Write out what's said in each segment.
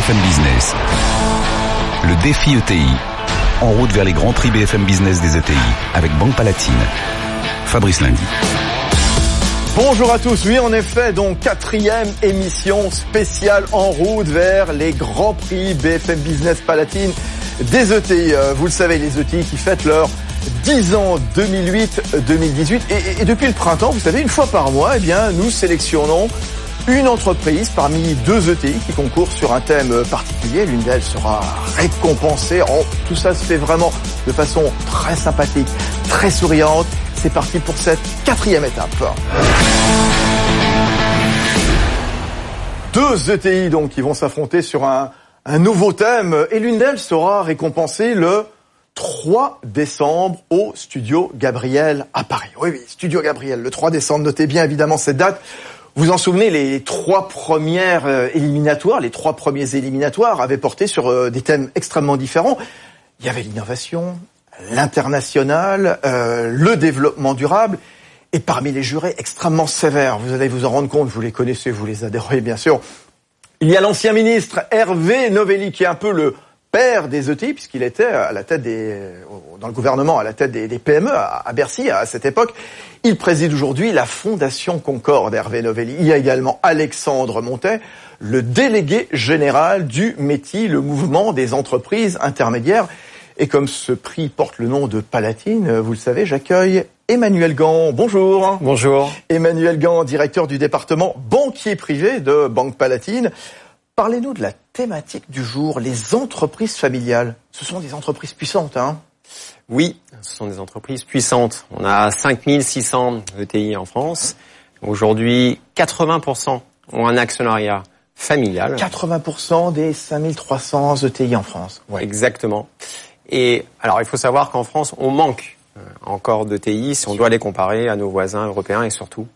BFM Business. Le défi ETI. En route vers les grands prix BFM Business des ETI avec Banque Palatine. Fabrice Lundi. Bonjour à tous. Oui, en effet, donc quatrième émission spéciale en route vers les grands prix BFM Business Palatine des ETI. Euh, vous le savez, les ETI qui fêtent leur 10 ans 2008-2018 et, depuis le printemps, vous savez, une fois par mois, eh bien, nous sélectionnons une entreprise parmi deux ETI qui concourent sur un thème particulier. L'une d'elles sera récompensée. Oh, tout ça se fait vraiment de façon très sympathique, très souriante. C'est parti pour cette quatrième étape. Deux ETI donc qui vont s'affronter sur un, un nouveau thème et l'une d'elles sera récompensée le 3 décembre au Studio Gabriel à Paris. Oui, oui, Studio Gabriel, le 3 décembre. Notez bien évidemment cette date. Vous en souvenez, les trois premières euh, éliminatoires, les trois premiers éliminatoires avaient porté sur euh, des thèmes extrêmement différents. Il y avait l'innovation, l'international, euh, le développement durable, et parmi les jurés extrêmement sévères, vous allez vous en rendre compte, vous les connaissez, vous les adhérez bien sûr, il y a l'ancien ministre Hervé Novelli qui est un peu le père des ETI, puisqu'il était à la tête des, dans le gouvernement, à la tête des, des PME à, à, Bercy à cette époque. Il préside aujourd'hui la Fondation Concorde, Hervé Novelli. Il y a également Alexandre Montet, le délégué général du METI, le mouvement des entreprises intermédiaires. Et comme ce prix porte le nom de Palatine, vous le savez, j'accueille Emmanuel Gand. Bonjour. Bonjour. Emmanuel Gand, directeur du département banquier privé de Banque Palatine. Parlez-nous de la thématique du jour, les entreprises familiales. Ce sont des entreprises puissantes, hein Oui, ce sont des entreprises puissantes. On a 5600 ETI en France. Aujourd'hui, 80% ont un actionnariat familial. 80% des 5300 ETI en France. Ouais. Exactement. Et alors, il faut savoir qu'en France, on manque euh, encore d'ETI si on doit les comparer à nos voisins européens et surtout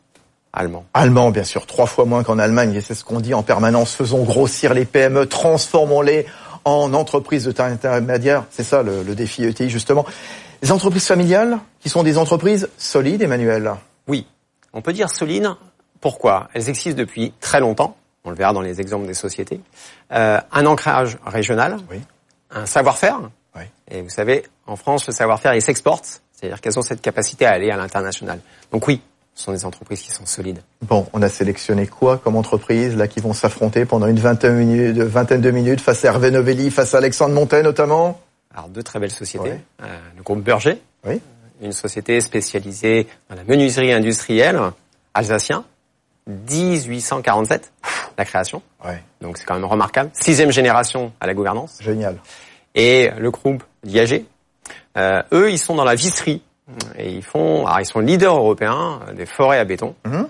allemand. Allemand, bien sûr, trois fois moins qu'en Allemagne, et c'est ce qu'on dit en permanence. Faisons grossir les PME, transformons-les en entreprises de taille intermédiaire. C'est ça le, le, défi ETI, justement. Les entreprises familiales, qui sont des entreprises solides, Emmanuel? Oui, on peut dire solides. Pourquoi? Elles existent depuis très longtemps. On le verra dans les exemples des sociétés. Euh, un ancrage régional, oui. un savoir-faire. Oui. Et vous savez, en France, le savoir-faire, il s'exporte. C'est-à-dire qu'elles ont cette capacité à aller à l'international. Donc oui, ce sont des entreprises qui sont solides. Bon, on a sélectionné quoi comme entreprise là qui vont s'affronter pendant une vingtaine, minutes, vingtaine de minutes face à Hervé Novelli, face à Alexandre Montet notamment? Alors deux très belles sociétés. Ouais. Euh, le groupe Burger, oui. une société spécialisée dans la menuiserie industrielle alsacien, 1847 la création. Ouais. Donc c'est quand même remarquable. Sixième génération à la gouvernance. Génial. Et le groupe Diagé, euh, eux ils sont dans la visserie et ils font, alors ils sont leaders européens des forêts à béton. -hmm.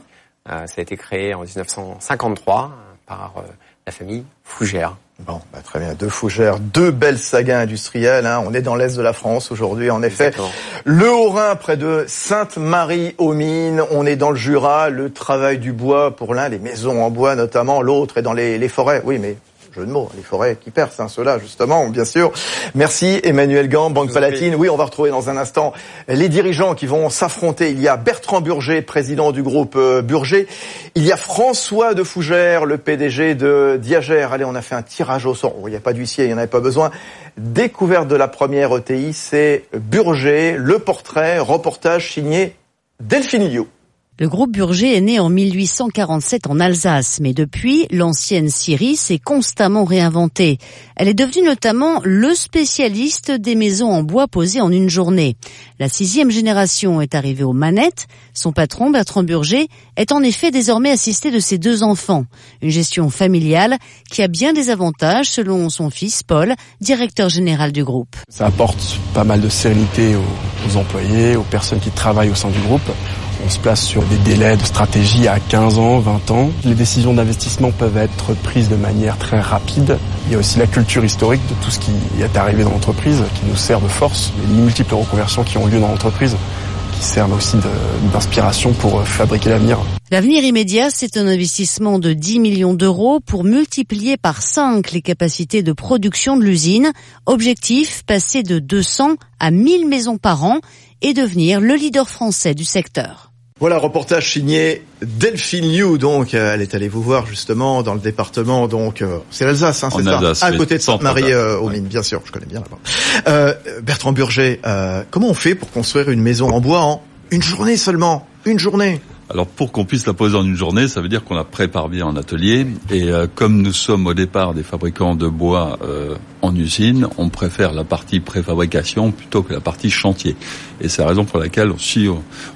euh, ça a été créé en 1953 par euh, la famille Fougère. Bon, bah, très bien. Deux fougères, deux belles sagas industrielles. Hein. On est dans l'est de la France aujourd'hui, en effet. Exactement. Le Haut-Rhin, près de Sainte-Marie-aux-Mines. On est dans le Jura. Le travail du bois pour l'un, les maisons en bois notamment. L'autre est dans les, les forêts. Oui, mais jeu de mots, les forêts qui percent, hein, ceux-là, justement, bien sûr. Merci Emmanuel Gand, Banque Palatine. Oui, on va retrouver dans un instant les dirigeants qui vont s'affronter. Il y a Bertrand Burger, président du groupe euh, Burger. Il y a François de Fougère, le PDG de Diagère. Allez, on a fait un tirage au sort. Il n'y a pas d'huissier, il n'y en avait pas besoin. Découverte de la première ETI, c'est Burger, le portrait, reportage signé Delphine Liu. Le groupe Burger est né en 1847 en Alsace, mais depuis, l'ancienne Syrie s'est constamment réinventée. Elle est devenue notamment le spécialiste des maisons en bois posées en une journée. La sixième génération est arrivée aux manettes. Son patron, Bertrand Burger, est en effet désormais assisté de ses deux enfants. Une gestion familiale qui a bien des avantages selon son fils Paul, directeur général du groupe. Ça apporte pas mal de sérénité aux, aux employés, aux personnes qui travaillent au sein du groupe. On se place sur des délais de stratégie à 15 ans, 20 ans. Les décisions d'investissement peuvent être prises de manière très rapide. Il y a aussi la culture historique de tout ce qui est arrivé dans l'entreprise qui nous sert de force. Les multiples reconversions qui ont lieu dans l'entreprise qui servent aussi d'inspiration pour fabriquer l'avenir. L'avenir immédiat, c'est un investissement de 10 millions d'euros pour multiplier par 5 les capacités de production de l'usine. Objectif, passer de 200 à 1000 maisons par an et devenir le leader français du secteur. Voilà, reportage signé Delphine Liu, donc euh, elle est allée vous voir justement dans le département, donc euh, c'est l'Alsace, hein, c'est ça, à côté de Sainte-Marie euh, aux Mines, bien sûr, je connais bien là-bas. Euh, Bertrand Burger, comment on fait pour construire une maison en bois en une journée seulement? Une journée alors pour qu'on puisse la poser en une journée, ça veut dire qu'on la prépare bien en atelier. Et euh, comme nous sommes au départ des fabricants de bois euh, en usine, on préfère la partie préfabrication plutôt que la partie chantier. Et c'est la raison pour laquelle aussi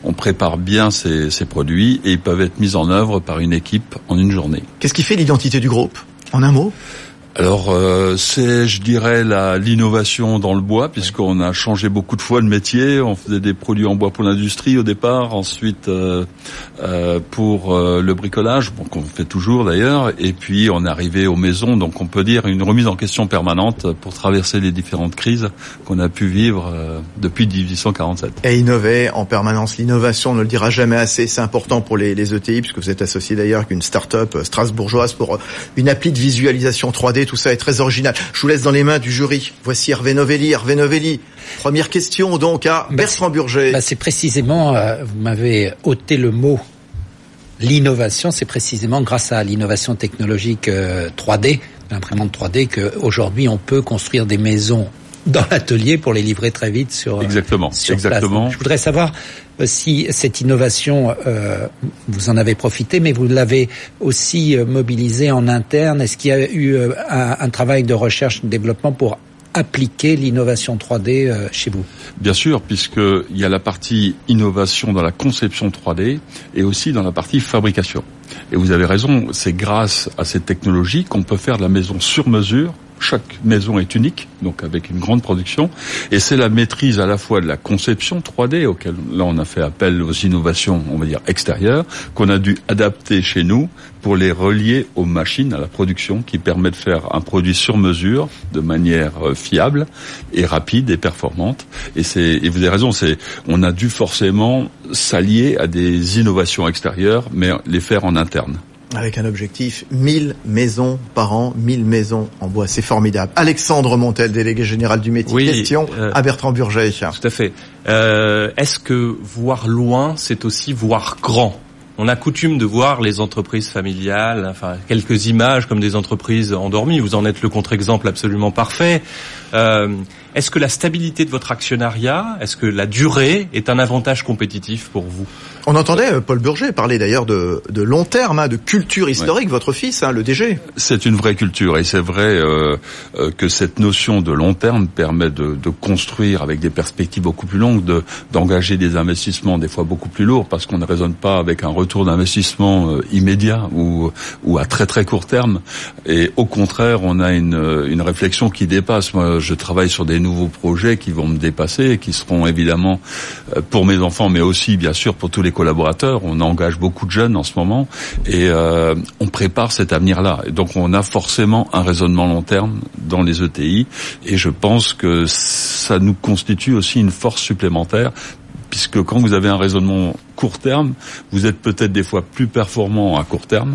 on prépare bien ces, ces produits et ils peuvent être mis en œuvre par une équipe en une journée. Qu'est-ce qui fait l'identité du groupe? En un mot? Alors euh, c'est, je dirais, la, l'innovation dans le bois, puisqu'on a changé beaucoup de fois le métier. On faisait des produits en bois pour l'industrie au départ, ensuite euh, euh, pour euh, le bricolage, bon, qu'on fait toujours d'ailleurs, et puis on est arrivé aux maisons. Donc on peut dire une remise en question permanente pour traverser les différentes crises qu'on a pu vivre euh, depuis 1847. Et innover en permanence, l'innovation, on ne le dira jamais assez. C'est important pour les, les ETI, puisque vous êtes associé d'ailleurs avec une start-up strasbourgeoise pour une appli de visualisation 3D tout ça est très original. Je vous laisse dans les mains du jury. Voici Hervé Novelli. Hervé Novelli, première question donc à bah, Bertrand Burger. Bah c'est précisément, euh, vous m'avez ôté le mot l'innovation, c'est précisément grâce à l'innovation technologique 3D, euh, l'imprimante 3D, qu'aujourd'hui on peut construire des maisons dans l'atelier pour les livrer très vite sur exactement sur exactement. Place. Je voudrais savoir euh, si cette innovation euh, vous en avez profité, mais vous l'avez aussi euh, mobilisée en interne. Est-ce qu'il y a eu euh, un, un, travail de recherche de développement pour appliquer l'innovation 3D chez vous? Bien sûr, puisqu'il y a la partie innovation dans la conception 3D et aussi dans la partie fabrication. Et vous avez raison, c'est grâce à cette technologie qu'on peut faire de la maison sur mesure chaque maison est unique, donc avec une grande production, et c'est la maîtrise à la fois de la conception 3D, auquel là on a fait appel aux innovations, on va dire extérieures, qu'on a dû adapter chez nous pour les relier aux machines, à la production, qui permet de faire un produit sur mesure, de manière euh, fiable et rapide et performante. Et c'est, et vous avez raison, c'est, on a dû forcément s'allier à des innovations extérieures, mais les faire en interne. Avec un objectif, 1000 maisons par an, 1000 maisons en bois. C'est formidable. Alexandre Montel, délégué général du métier. Question euh, à Bertrand Burget. Tout à fait. Euh, Est-ce que voir loin, c'est aussi voir grand? On a coutume de voir les entreprises familiales, enfin quelques images comme des entreprises endormies. Vous en êtes le contre-exemple absolument parfait. Euh, est-ce que la stabilité de votre actionnariat, est-ce que la durée est un avantage compétitif pour vous? On entendait euh, Paul Burger parler d'ailleurs de, de, long terme, hein, de culture historique, votre fils, hein, le DG. C'est une vraie culture et c'est vrai euh, euh, que cette notion de long terme permet de, de, construire avec des perspectives beaucoup plus longues, de, d'engager des investissements des fois beaucoup plus lourds parce qu'on ne raisonne pas avec un retour d'investissement euh, immédiat ou, ou à très très court terme. Et au contraire, on a une, une réflexion qui dépasse. Moi, je travaille sur des nouveaux projets qui vont me dépasser et qui seront évidemment euh, pour mes enfants, mais aussi bien sûr pour tous les collaborateurs. On engage beaucoup de jeunes en ce moment et euh, on prépare cet avenir-là. Donc on a forcément un raisonnement long terme dans les ETI et je pense que ça nous constitue aussi une force supplémentaire puisque quand vous avez un raisonnement court terme, vous êtes peut-être des fois plus performant à court terme,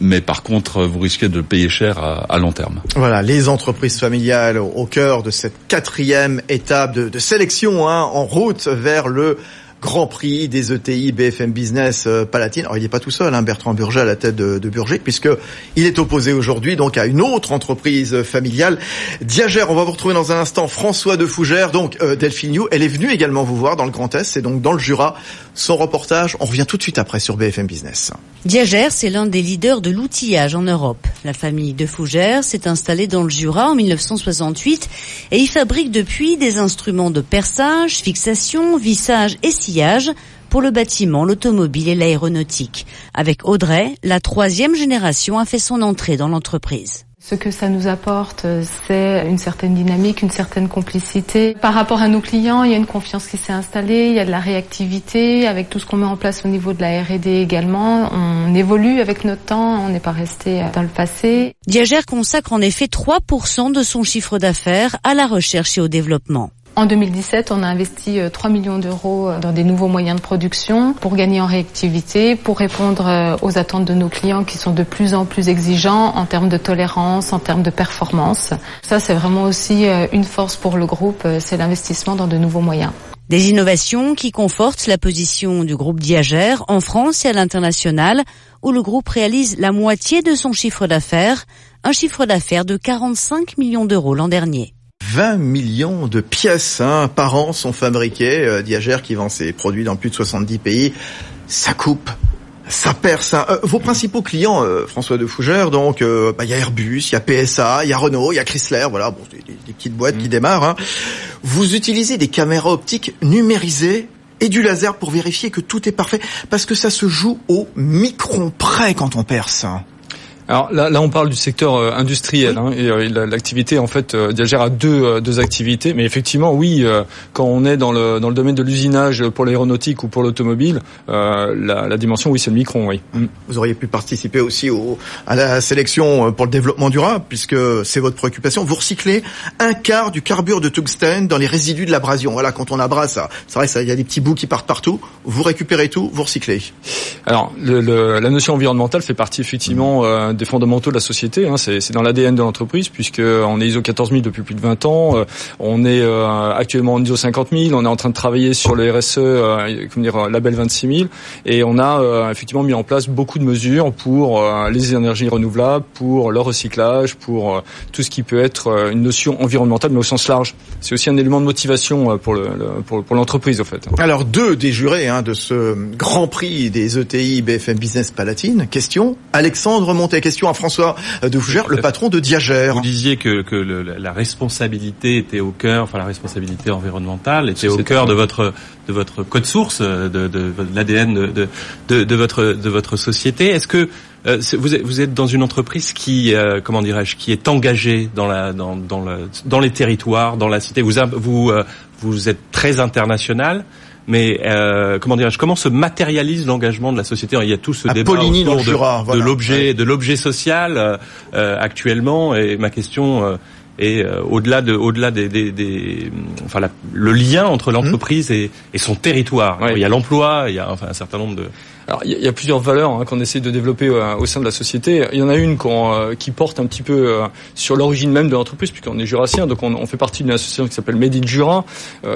mais par contre, vous risquez de payer cher à, à long terme. Voilà, les entreprises familiales au cœur de cette quatrième étape de, de sélection hein, en route vers le Grand Prix des ETI BFM Business euh, Palatine. Alors il n'est pas tout seul, hein, Bertrand Burger à la tête de, de Burger, puisque il est opposé aujourd'hui donc à une autre entreprise familiale, Diagère. On va vous retrouver dans un instant François de Fougère, donc euh, Delphine New. Elle est venue également vous voir dans le Grand Est, c'est donc dans le Jura. Son reportage, on revient tout de suite après sur BFM Business. Diagère, c'est l'un des leaders de l'outillage en Europe. La famille de Fougère s'est installée dans le Jura en 1968 et y fabrique depuis des instruments de perçage, fixation, vissage et pour le bâtiment, l'automobile et l'aéronautique. Avec Audrey, la troisième génération a fait son entrée dans l'entreprise. Ce que ça nous apporte, c'est une certaine dynamique, une certaine complicité. Par rapport à nos clients, il y a une confiance qui s'est installée, il y a de la réactivité, avec tout ce qu'on met en place au niveau de la R&D également. On évolue avec notre temps, on n'est pas resté dans le passé. Diagère consacre en effet 3% de son chiffre d'affaires à la recherche et au développement. En 2017, on a investi 3 euh, millions d'euros euh, dans des nouveaux moyens de production pour gagner en réactivité, pour répondre euh, aux attentes de nos clients qui sont de plus en plus exigeants en termes de tolérance, en termes de performance. Ça, c'est vraiment aussi une force pour le groupe, c'est l'investissement dans de nouveaux moyens. Des innovations qui confortent la position du groupe Diagère en France et à l'international, où le groupe réalise la moitié de son chiffre d'affaires, un chiffre d'affaires de 45 millions d'euros l'an dernier. 20 millions de pièces hein, par an sont fabriquées. Euh, Diagère qui vend ses produits dans plus de 70 pays. Ça coupe, ça perce. Hein. Euh, vos principaux clients, euh, François de Fougère, donc euh, bah, il y a Airbus, il y a PSA, il y a Renault, il y a Chrysler, voilà, bon, des, des petites boîtes qui mmh. démarrent. Hein. Vous utilisez des caméras optiques numérisées et du laser pour vérifier que tout est parfait, parce que ça se joue au micron près quand on perce. Alors là, là, on parle du secteur euh, industriel hein, et euh, l'activité en fait euh, Diagère a deux, euh, deux activités, mais effectivement oui, quand on est dans le dans le domaine de l'usinage pour l'aéronautique ou pour l'automobile, la, la, dimension oui c'est le micron oui. Mm. Vous auriez pu participer aussi au, à la sélection pour le développement durable puisque c'est votre préoccupation. Vous recyclez un quart du carbure de tungstène dans les résidus de l'abrasion. Voilà, quand on abrase, c'est vrai, il y a des petits bouts qui partent partout. Vous récupérez tout, vous recyclez. Alors le, le, la notion environnementale fait partie effectivement des fondamentaux de la société. Hein, c'est dans l'ADN de l'entreprise puisque on est ISO 14000 depuis plus de 20 ans. Euh, on est euh, actuellement en ISO 50000. On est en train de travailler sur le RSE, euh, comment dire, label 26000. Et on a effectivement mis en place beaucoup de mesures pour les énergies renouvelables, pour le recyclage, pour tout ce qui peut être une notion environnementale, mais au sens large. C'est aussi un élément de motivation pour le, pour, pour l'entreprise, en fait. Alors deux des jurés hein, de ce Grand Prix des ETI BFM Business Palatine. Question Alexandre Montet question à François de Fougère, le patron de Diagère. Vous disiez que, que le, la responsabilité était au cœur, enfin la responsabilité environnementale était au cœur de votre de votre code source, de, de, de l'ADN de, de, de, votre de votre société. Est-ce que euh, vous, êtes, vous êtes dans une entreprise qui, euh, comment dirais-je, qui est engagée dans la dans dans, le, dans les territoires, dans la cité? Vous vous euh, vous êtes très international. Mais euh, comment dirais-je Comment se matérialise l'engagement de la société? Il y a tout ce débat autour de, de l'objet, de l'objet social euh, actuellement. Et ma question euh, est euh, au-delà de, au-delà des, des, des enfin la, le lien entre l'entreprise et, et, son territoire. Il y a l'emploi, il y a enfin un certain nombre de alors il y, a plusieurs valeurs hein, qu'on essaie de développer euh, au sein de la société. Il y en a une euh, qui porte un petit peu euh, sur l'origine même de l'entreprise, puisqu'on est jurassien, donc on, on fait partie d'une association qui s'appelle Made in Jura,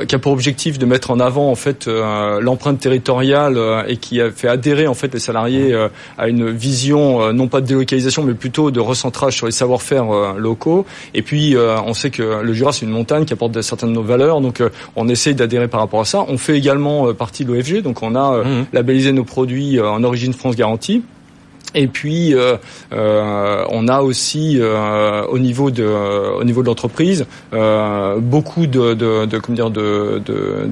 qui a pour objectif de mettre en avant en fait l'empreinte territoriale et qui a fait adhérer en fait les salariés à une vision non pas de délocalisation, mais plutôt de recentrage sur les savoir-faire locaux. Et puis on sait que le Jura c'est une montagne qui apporte certaines de nos valeurs, donc on essaie d'adhérer par rapport à ça. On fait également partie de l'OFG, donc on a mmh. labellisé nos produits euh, en origine France garantie. Et puis euh, euh, on a aussi au niveau de au niveau de l'entreprise beaucoup de, de, de, comment dire de, de,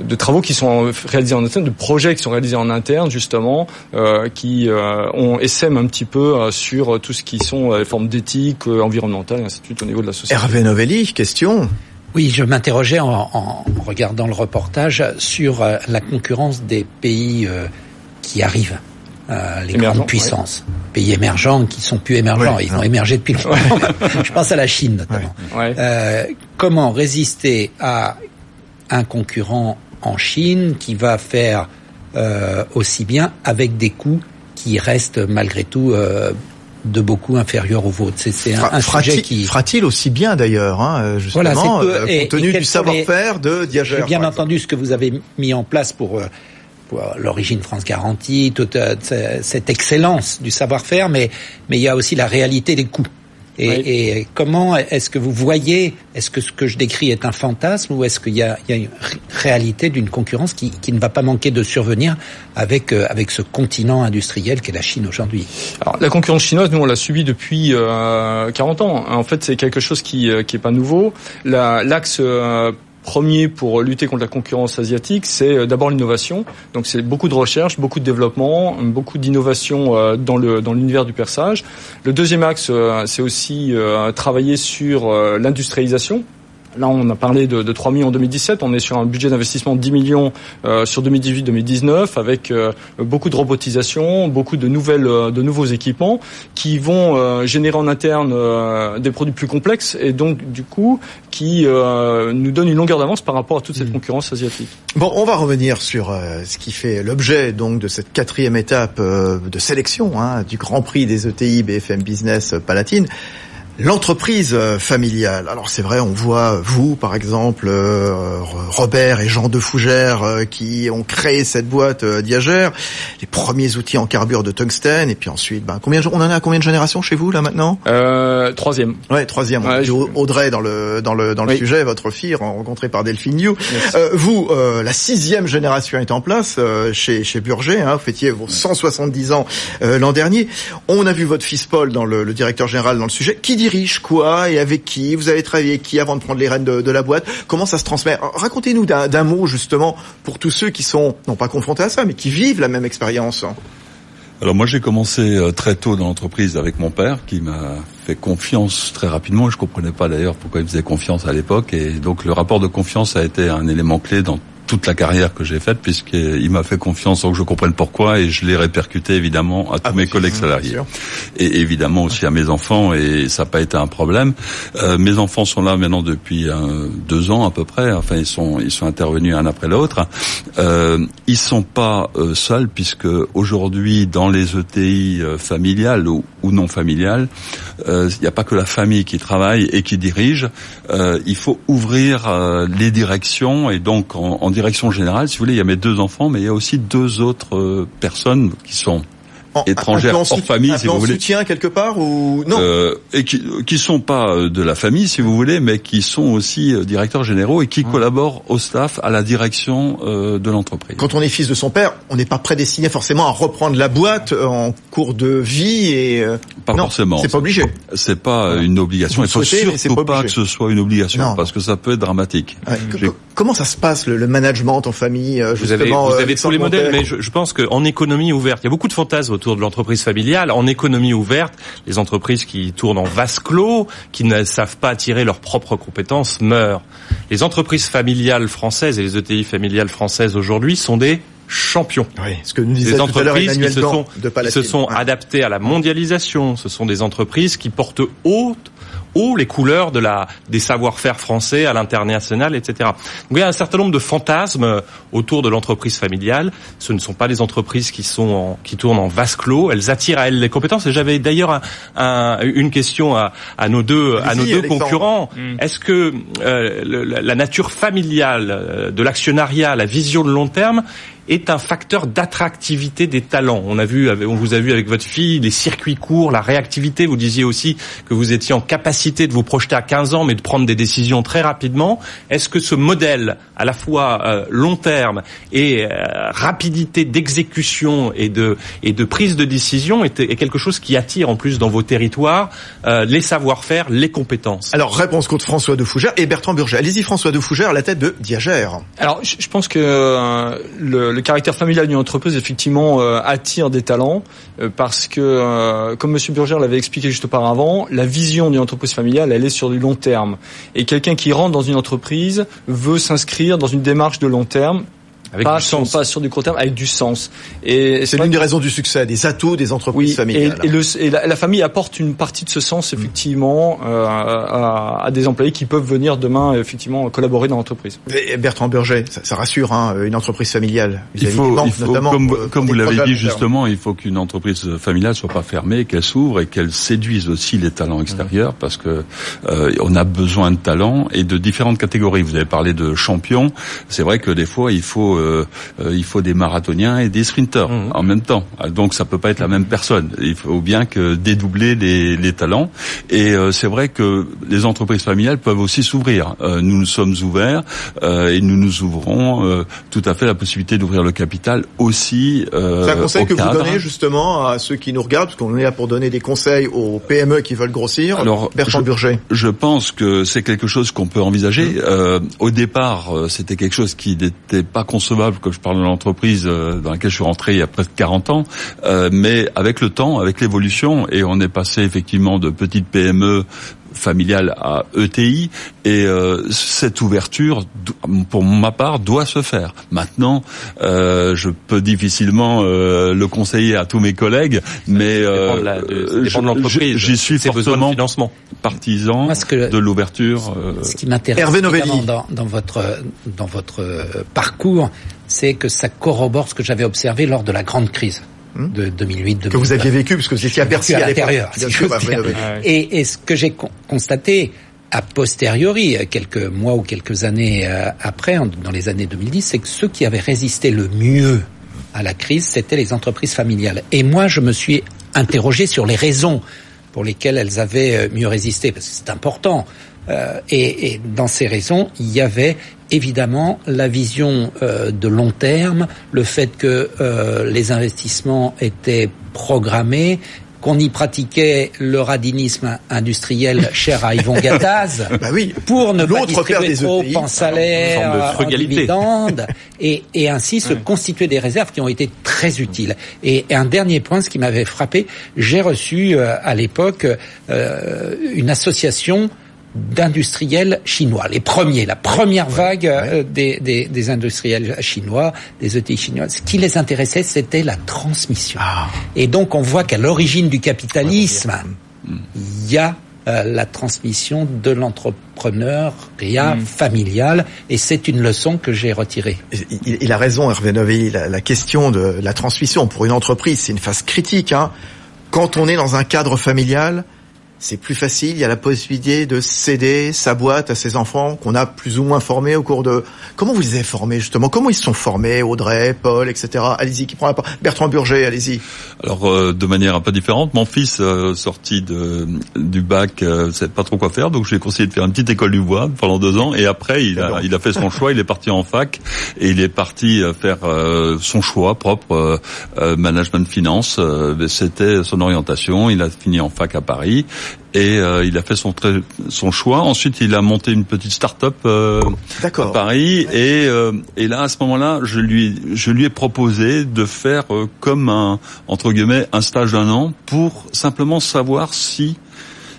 de travaux qui sont réalisés en interne, de projets qui sont réalisés en interne justement, qui ont SM un petit peu sur tout ce qui sont les formes d'éthique environnementale et ainsi de suite au niveau de la société. Hervé Novelli, question. Oui, je m'interrogeais en, en, regardant le reportage sur la concurrence des pays qui arrivent. Euh, les grandes puissances, pays émergents qui sont plus émergents, ils ont émergé depuis longtemps. Je pense à la Chine notamment. Euh, comment résister à un concurrent en Chine qui va faire euh, aussi bien avec des coûts qui restent malgré tout de beaucoup inférieurs aux vôtres? C'est un, un sujet qui fera-t-il aussi bien d'ailleurs, hein, justement, voilà, compte tenu du savoir-faire de Diageo. J'ai bien entendu ce que vous avez mis en place pour l'origine France Garantie, toute euh, cette excellence du savoir-faire, mais, mais il y a aussi la réalité des coûts. Et, et comment est-ce que vous voyez, est-ce que ce que je décris est un fantasme ou est-ce qu'il y a, il y a une réalité d'une concurrence qui, qui, ne va pas manquer de survenir avec, euh, avec ce continent industriel qu'est la Chine aujourd'hui? Alors la concurrence chinoise, nous on l'a subie depuis euh, 40 ans. En fait, c'est quelque chose qui euh, qui pas nouveau. L'axe euh, premier pour lutter contre la concurrence asiatique, c'est euh, d'abord l'innovation. Donc c'est beaucoup de recherche, beaucoup de développement, beaucoup d'innovation euh, dans le dans l'univers du perçage. Le deuxième axe, euh, c'est aussi travailler sur l'industrialisation. Là, on a parlé de, de 3 millions en 2017. On est sur un budget d'investissement de 10 millions euh, sur 2018-2019 avec euh, beaucoup de robotisation, beaucoup de nouvelles, euh, de nouveaux équipements qui vont euh, générer en interne des produits plus complexes et donc du coup qui nous donnent une longueur d'avance par rapport à toute cette mmh. concurrence asiatique. Bon, on va revenir sur ce qui fait l'objet donc de cette quatrième étape de sélection hein, du Grand Prix des ETI BFM Business Palatine. L'entreprise euh, familiale. Alors c'est vrai, on voit vous, par exemple, euh, Robert et Jean de Fougère, euh, qui ont créé cette boîte euh, Diagère, les premiers outils en carbure de tungstène, et puis ensuite, ben, combien on en a combien de générations chez vous là maintenant? Euh, Troisième. Ouais, troisième. Ouais, je- Audrey dans le dans le dans le Oui. sujet, votre fille rencontrée par Delphine Liu. Euh, vous, euh, la sixième génération est en place euh, chez chez Burger. Hein, vous fêtiez vos 170 ans euh, l'an dernier. On a vu votre fils Paul dans le, le directeur général dans le sujet. Qui dirige quoi et avec qui Vous avez travaillé qui avant de prendre les rênes de, de la boîte Comment ça se transmet? Racontez-nous d'un d'un mot justement pour tous ceux qui sont non pas confrontés à ça, mais qui vivent la même expérience. Alors moi j'ai commencé euh, très tôt dans l'entreprise avec mon père qui m'a fait confiance très rapidement. Je comprenais pas d'ailleurs pourquoi il faisait confiance à l'époque et donc le rapport de confiance a été un élément clé dans toute la carrière que j'ai faite puisqu'il m'a fait confiance sans que je comprenne pourquoi et je l'ai répercuté évidemment à tous Ah, mes collègues salariés et évidemment aussi à mes enfants et ça n'a pas été un problème. Euh, mes enfants sont là maintenant depuis euh, deux ans à peu près. Enfin ils sont ils sont intervenus un après l'autre. Euh, ils sont pas euh, seuls puisque aujourd'hui dans les ETI familiales ou, ou non familiales, euh, il n'y a pas que la famille qui travaille et qui dirige. Euh, il faut ouvrir euh, les directions et donc en, en direction générale, si vous voulez, il y a mes deux enfants, mais il y a aussi deux autres personnes qui sont En- Étrangère, un peu en hors famille, un si peu vous en voulez. soutien quelque part ou non euh, et qui qui sont pas euh, de la famille si vous voulez mais qui sont aussi euh, directeurs généraux et qui collaborent au staff à la direction euh, de l'entreprise. Quand on est fils de son père, on n'est pas prédestiné forcément à reprendre la boîte en cours de vie et euh, Pas non, forcément. C'est pas obligé. C'est pas une obligation. Vous Il faut souhaitez, surtout pas que ce soit une obligation Non. parce que ça peut être dramatique. Ouais. Co- Comment ça se passe le, le management en famille Vous avez, vous euh, avez tous les modèles, mais je, je pense qu'en économie ouverte, il y a beaucoup de fantasmes autour de l'entreprise familiale. En économie ouverte, les entreprises qui tournent en vase clos, qui ne savent pas attirer leurs propres compétences, meurent. Les entreprises familiales françaises et les ETI familiales françaises aujourd'hui sont des champions. Oui, ce que nous disait Des tout à l'heure entreprises qui se sont, de qui se sont Ouais. adaptées à la mondialisation. Ce sont des entreprises qui portent haut, haut les couleurs de la, des savoir-faire français à l'international, etc. Donc il y a un certain nombre de fantasmes autour de l'entreprise familiale. Ce ne sont pas des entreprises qui sont en- qui tournent en vase clos. Elles attirent à elles les compétences. Et j'avais d'ailleurs un- un- une question à, à nos deux à nos deux Alexandre. concurrents. Est-ce que euh, le- la la nature familiale euh, de l'actionnariat, la vision de long terme est un facteur d'attractivité des talents. On a vu, on vous a vu avec votre fille, les circuits courts, la réactivité. Vous disiez aussi que vous étiez en capacité de vous projeter à 15 ans, mais de prendre des décisions très rapidement. Est-ce que ce modèle, à la fois euh, long terme et euh, rapidité d'exécution et de et de prise de décision, est, est quelque chose qui attire en plus dans vos territoires euh, les savoir-faire, les compétences? Alors réponse contre François de Fougère et Bertrand Burger. Allez-y François de Fougère à la tête de Diagère. Alors, je je pense que euh, le, le caractère familial d'une entreprise effectivement euh, attire des talents euh, parce que, euh, comme Monsieur Burger l'avait expliqué juste auparavant, la vision d'une entreprise familiale, elle est sur du long terme. Et quelqu'un qui rentre dans une entreprise veut s'inscrire dans une démarche de long terme. Avec pas, du sur, sens. pas sur du court terme, avec du sens. Et C'est l'une des raisons du succès, des atouts des entreprises oui, familiales. et, le- et la, la famille apporte une partie de ce sens effectivement euh, à, à des employés qui peuvent venir demain effectivement collaborer dans l'entreprise. Bertrand Burger, ça, ça rassure hein, une entreprise familiale. Il faut, banques, il faut notamment, comme, euh, comme vous l'avez dit justement, il faut qu'une entreprise familiale soit pas fermée, qu'elle s'ouvre et qu'elle séduise aussi les talents extérieurs parce que euh, on a besoin de talents et de différentes catégories. Vous avez parlé de champions. C'est vrai que des fois il faut euh, euh, il faut des marathoniens et des sprinteurs Mhm. en même temps. Ah, Donc ça peut pas être la même personne. Il faut bien que dédoubler les, les talents. Et euh, c'est vrai que les entreprises familiales peuvent aussi s'ouvrir. Euh, nous nous sommes ouverts euh, et nous nous ouvrons euh, tout à fait la possibilité d'ouvrir le capital aussi. Euh, C'est un conseil au que vous donnez justement à ceux qui nous regardent, parce qu'on est là pour donner des conseils aux PME qui veulent grossir. Alors, Bertrand je- Burger. Je pense que c'est quelque chose qu'on peut envisager. Euh, au départ, euh, c'était quelque chose qui n'était pas concevable, quand je parle de l'entreprise euh, dans laquelle je suis rentré il y a presque 40 ans. Euh, mais avec le temps, avec l'évolution, et on est passé effectivement de petites PME familiales à ETI, et euh, cette ouverture, pour ma part, doit se faire. Maintenant, euh, je peux difficilement euh, le conseiller à tous mes collègues, mais euh, de de- de. J'y suis de fortement financement. partisan Moi, ce que- de l'ouverture. euh, Ce qui m'intéresse Hervé Novelli. évidemment dans, dans votre dans votre parcours, c'est que ça corrobore ce que j'avais observé lors de la grande crise de 2008 Que vous aviez vécu, parce que vous étiez à Bercy à, l'intérieur. Si et, et ce que j'ai constaté a posteriori, quelques mois ou quelques années euh, après, dans les années 2010, c'est que ceux qui avaient résisté le mieux à la crise, c'était les entreprises familiales. Et moi, je me suis interrogé sur les raisons pour lesquelles elles avaient euh, mieux résisté, parce que c'est important. Euh, et, et, dans ces raisons, il y avait évidemment la vision euh, de long terme, le fait que euh, les investissements étaient programmés, qu'on y pratiquait le radinisme industriel cher à Yvon Gattaz bah oui, pour ne pas distribuer trop en salaire, en dividendes, et, et, ainsi se constituer des réserves qui ont été très utiles. Et, et un dernier point, ce qui m'avait frappé, j'ai reçu euh, à l'époque euh, une association d'industriels chinois, les premiers, la première vague euh, des, des, des, industriels chinois, des ETI chinois. Ce qui les intéressait, c'était la transmission. Ah. Et donc on voit qu'à l'origine du capitalisme, il y a euh, la transmission de l'entrepreneur mmh. familial et c'est une leçon que j'ai retirée. Il, il, a raison Hervé Novelli, la, la, question de la transmission pour une entreprise, c'est une phase critique. Hein. Quand on est dans un cadre familial, c'est plus facile. Il y a la possibilité de céder sa boîte à ses enfants qu'on a plus ou moins formés au cours de. Comment vous les avez formés justement? Comment ils se sont formés? Audrey, Paul, etc. Allez-y, qui prend la parole Bertrand Burger, allez-y. Alors euh, de manière un peu différente, mon fils euh, sorti de, du bac, euh, sait pas trop quoi faire, donc je lui ai conseillé de faire une petite école du bois pendant deux ans, et après il a, il a fait son choix, il est parti en fac et il est parti euh, faire euh, son choix propre, management finance. C'était son orientation. Il a fini en fac à Paris et euh, il a fait son son choix. Ensuite, il a monté une petite start-up euh, à Paris et euh, et là à ce moment-là, je lui je lui ai proposé de faire euh, comme un entre guillemets un stage d'un an pour simplement savoir si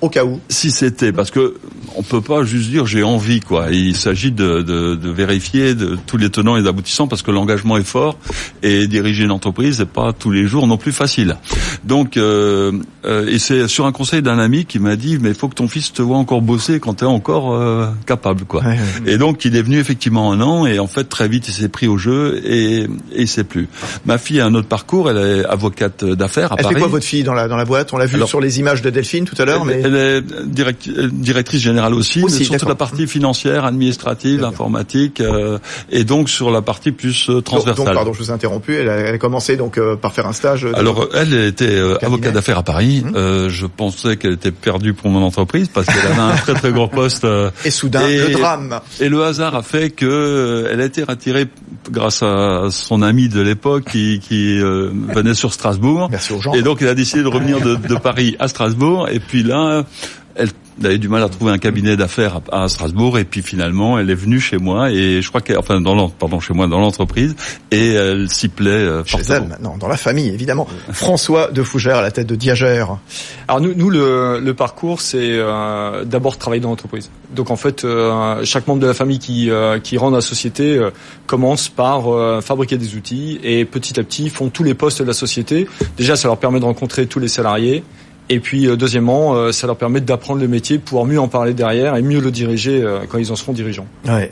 au cas où. Si c'était, parce que on peut pas juste dire j'ai envie, quoi. Il s'agit de, de, de, vérifier de, tous les tenants et les aboutissants, parce que l'engagement est fort et diriger une entreprise n'est pas tous les jours non plus facile. Donc, euh, euh, et c'est sur un conseil d'un ami qui m'a dit, mais il faut que ton fils te voit encore bosser quand tu es encore euh, capable, quoi. Ouais, ouais. Et donc, il est venu effectivement un an, et en fait très vite il s'est pris au jeu et, et il sait plus. Ma fille a un autre parcours, elle est avocate d'affaires à elle Paris. Elle fait quoi votre fille dans la dans la boîte? On l'a vu Alors, sur les images de Delphine tout à l'heure, mais elle est direct, directrice générale aussi, aussi mais surtout la partie financière, administrative, informatique, euh, et donc sur la partie plus euh, transversale. Donc, pardon, je vous ai interrompu. Elle a, elle a commencé donc euh, par faire un stage. De... Alors, elle était avocate d'affaires à Paris. Mmh. je pensais qu'elle était perdue pour mon entreprise parce qu'elle avait un très très gros poste. et soudain, et, le drame. Et le hasard a fait que elle a été retirée grâce à son ami de l'époque qui, qui venait sur Strasbourg. Merci aux gens. Et donc, elle a décidé de revenir de, de Paris à Strasbourg. Et puis là, elle avait du mal à trouver un cabinet d'affaires à Strasbourg et puis finalement elle est venue chez moi et je crois qu'elle enfin dans pardon chez moi dans l'entreprise et elle s'y plaît euh, chez elle maintenant dans la famille évidemment. François de Fougère à la tête de Diagère. Alors nous nous le, le parcours c'est euh, d'abord travailler dans l'entreprise. Donc en fait euh, chaque membre de la famille qui euh, qui rentre dans la société euh, commence par fabriquer des outils et petit à petit font tous les postes de la société. Déjà ça leur permet de rencontrer tous les salariés et puis, euh, deuxièmement, euh, ça leur permet d'apprendre le métier, pouvoir mieux en parler derrière et mieux le diriger euh, quand ils en seront dirigeants. Ouais,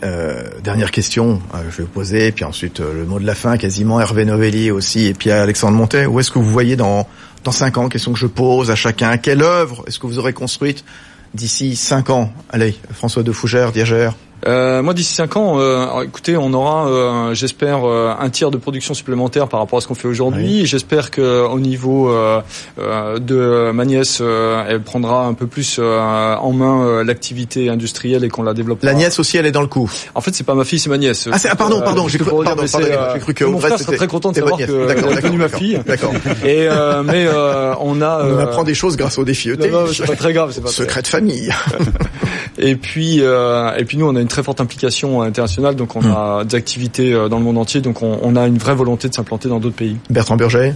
dernière question, je vais vous poser, puis ensuite le mot de la fin, quasiment Hervé Novelli aussi, et puis Alexandre Montet. Où est-ce que vous voyez dans dans cinq ans Question que je pose à chacun. Quelle œuvre est-ce que vous aurez construite d'ici cinq ans? Allez, François de Fougère, Diagère. Euh, moi, d'ici 5 ans, euh, écoutez, on aura, euh, j'espère, euh, un tiers de production supplémentaire par rapport à ce qu'on fait aujourd'hui. Oui. J'espère que au niveau euh, de ma nièce, elle prendra un peu plus en main l'activité industrielle et qu'on la développe. La nièce aussi, elle est dans le coup. En fait, c'est pas ma fille, c'est ma nièce. Ah, ah pardon, pardon, j'ai cru, pardon, pardon, cru que mon frère serait très content de savoir que j'ai connu ma fille. D'accord. Et mais on a. On apprend des choses grâce au défi ET. C'est pas très grave, c'est pas. Secret de famille. et puis et puis nous, on a une très forte implication internationale, donc on mmh. a des activités dans le monde entier, donc on, on a une vraie volonté de s'implanter dans d'autres pays. Bertrand Burger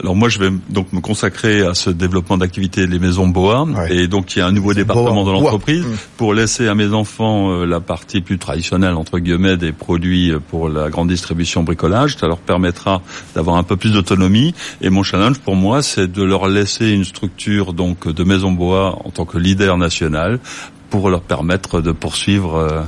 Alors moi, je vais donc me consacrer à ce développement d'activités des maisons Boa, ouais. et donc il y a un nouveau département Boa. de l'entreprise mmh. pour laisser à mes enfants euh, la partie plus traditionnelle entre guillemets des produits pour la grande distribution bricolage. Ça leur permettra d'avoir un peu plus d'autonomie. Et mon challenge pour moi, c'est de leur laisser une structure donc de maison Boa en tant que leader national pour leur permettre de poursuivre euh,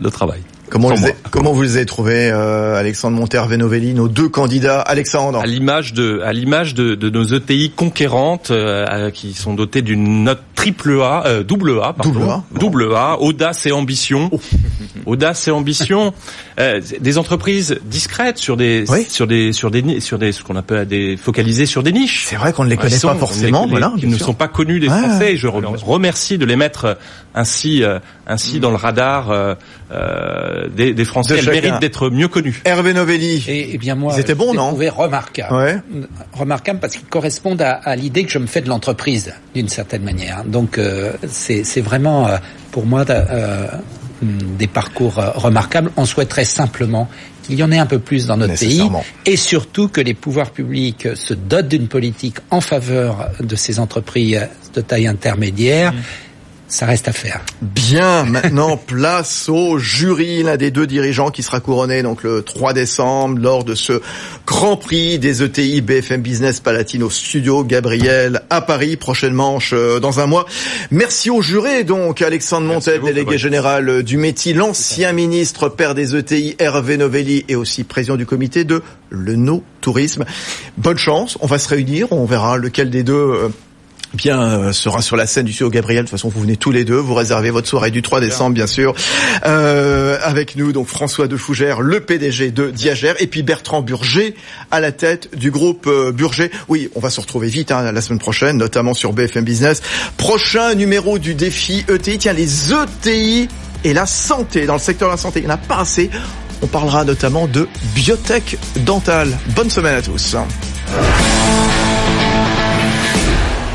le travail. Comment, comment vous les avez trouvés, euh, Alexandre Monter, Novelli, nos deux candidats Alexandre À l'image de, à l'image de, de nos ETI conquérantes euh, euh, qui sont dotées d'une note triple A, euh, double A, pardon, Double A, bon. double A, audace et ambition, audace et ambition, euh, des entreprises discrètes sur des, Oui. sur des, sur des, sur des, ce qu'on appelle des focalisées sur des niches. C'est vrai qu'on ne les connaît sont- pas forcément, les- voilà. qui ne sûr. sont pas connus des Français. Et je re- remercie de les mettre ainsi, euh, ainsi dans le radar euh, euh, des, des Français. De Elles chacun. méritent d'être mieux connues. Hervé Novelli. Et, eh bien moi, bons, les non trouvais remarquables. Ouais. Remarquables parce qu'ils correspondent à, à l'idée que je me fais de l'entreprise, d'une certaine manière. Donc euh, c'est c'est vraiment euh, pour moi euh, des parcours remarquables. On souhaiterait simplement qu'il y en ait un peu plus dans notre pays et surtout que les pouvoirs publics se dotent d'une politique en faveur de ces entreprises de taille intermédiaire. Ça reste à faire. Bien, maintenant place au jury, l'un des deux dirigeants qui sera couronné donc le 3 décembre lors de ce Grand Prix des ETI BFM Business Palatino Studio Gabriel à Paris, prochaine manche euh, dans un mois. Merci au jury donc Alexandre vous, délégué général du métier, l'ancien ministre père des ETI Hervé Novelli et aussi président du comité de le No Tourisme. Bonne chance, on va se réunir, on verra lequel des deux euh, bien euh, sera sur la scène du studio Gabriel. De toute façon, vous venez tous les deux, vous réservez votre soirée du 3 décembre, bien sûr. Euh, avec nous, donc François de Fougère, le PDG de Diagère, et puis Bertrand Burger à la tête du groupe euh, Burger. Oui, on va se retrouver vite hein, la semaine prochaine, notamment sur BFM Business. Prochain numéro du défi ETI. Tiens, les ETI et la santé dans le secteur de la santé. Il n'y en a pas assez. On parlera notamment de biotech dentale. Bonne semaine à tous.